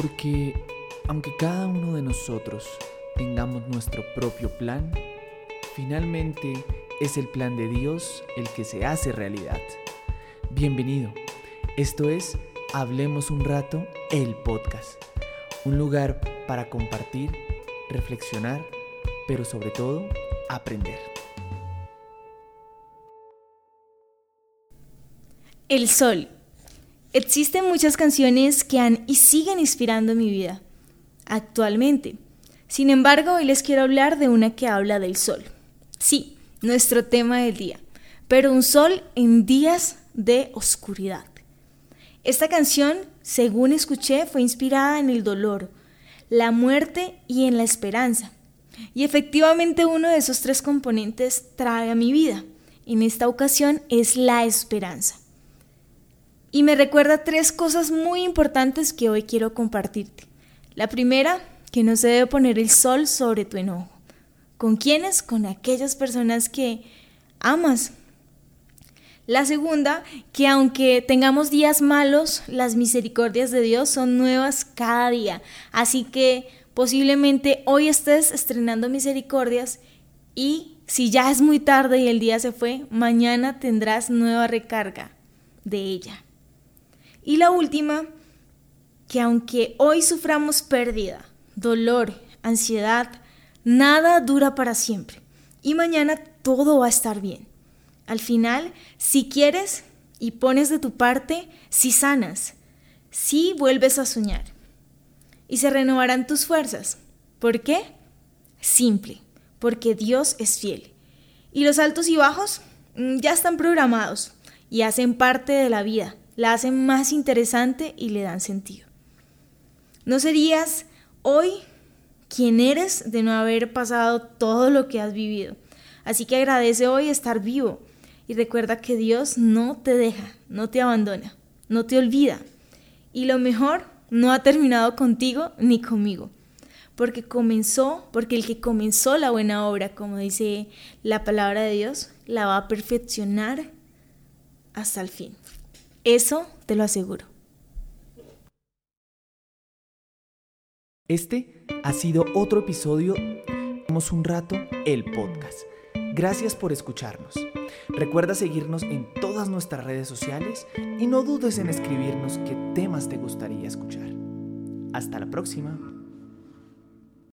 Porque aunque cada uno de nosotros tengamos nuestro propio plan, finalmente es el plan de Dios el que se hace realidad. Bienvenido. Esto es Hablemos un rato, el podcast. Un lugar para compartir, reflexionar, pero sobre todo aprender. El sol. Existen muchas canciones que han y siguen inspirando mi vida actualmente. Sin embargo, hoy les quiero hablar de una que habla del sol. Sí, nuestro tema del día, pero un sol en días de oscuridad. Esta canción, según escuché, fue inspirada en el dolor, la muerte y en la esperanza. Y efectivamente uno de esos tres componentes trae a mi vida. En esta ocasión es la esperanza. Y me recuerda tres cosas muy importantes que hoy quiero compartirte. La primera, que no se debe poner el sol sobre tu enojo. ¿Con quiénes? Con aquellas personas que amas. La segunda, que aunque tengamos días malos, las misericordias de Dios son nuevas cada día. Así que posiblemente hoy estés estrenando misericordias y si ya es muy tarde y el día se fue, mañana tendrás nueva recarga de ella. Y la última, que aunque hoy suframos pérdida, dolor, ansiedad, nada dura para siempre. Y mañana todo va a estar bien. Al final, si quieres y pones de tu parte, si sanas, si vuelves a soñar. Y se renovarán tus fuerzas. ¿Por qué? Simple, porque Dios es fiel. Y los altos y bajos mm, ya están programados y hacen parte de la vida la hacen más interesante y le dan sentido. No serías hoy quien eres de no haber pasado todo lo que has vivido. Así que agradece hoy estar vivo y recuerda que Dios no te deja, no te abandona, no te olvida. Y lo mejor, no ha terminado contigo ni conmigo. Porque comenzó, porque el que comenzó la buena obra, como dice la palabra de Dios, la va a perfeccionar hasta el fin. Eso te lo aseguro. Este ha sido otro episodio Hemos un rato el podcast. Gracias por escucharnos. Recuerda seguirnos en todas nuestras redes sociales y no dudes en escribirnos qué temas te gustaría escuchar. Hasta la próxima.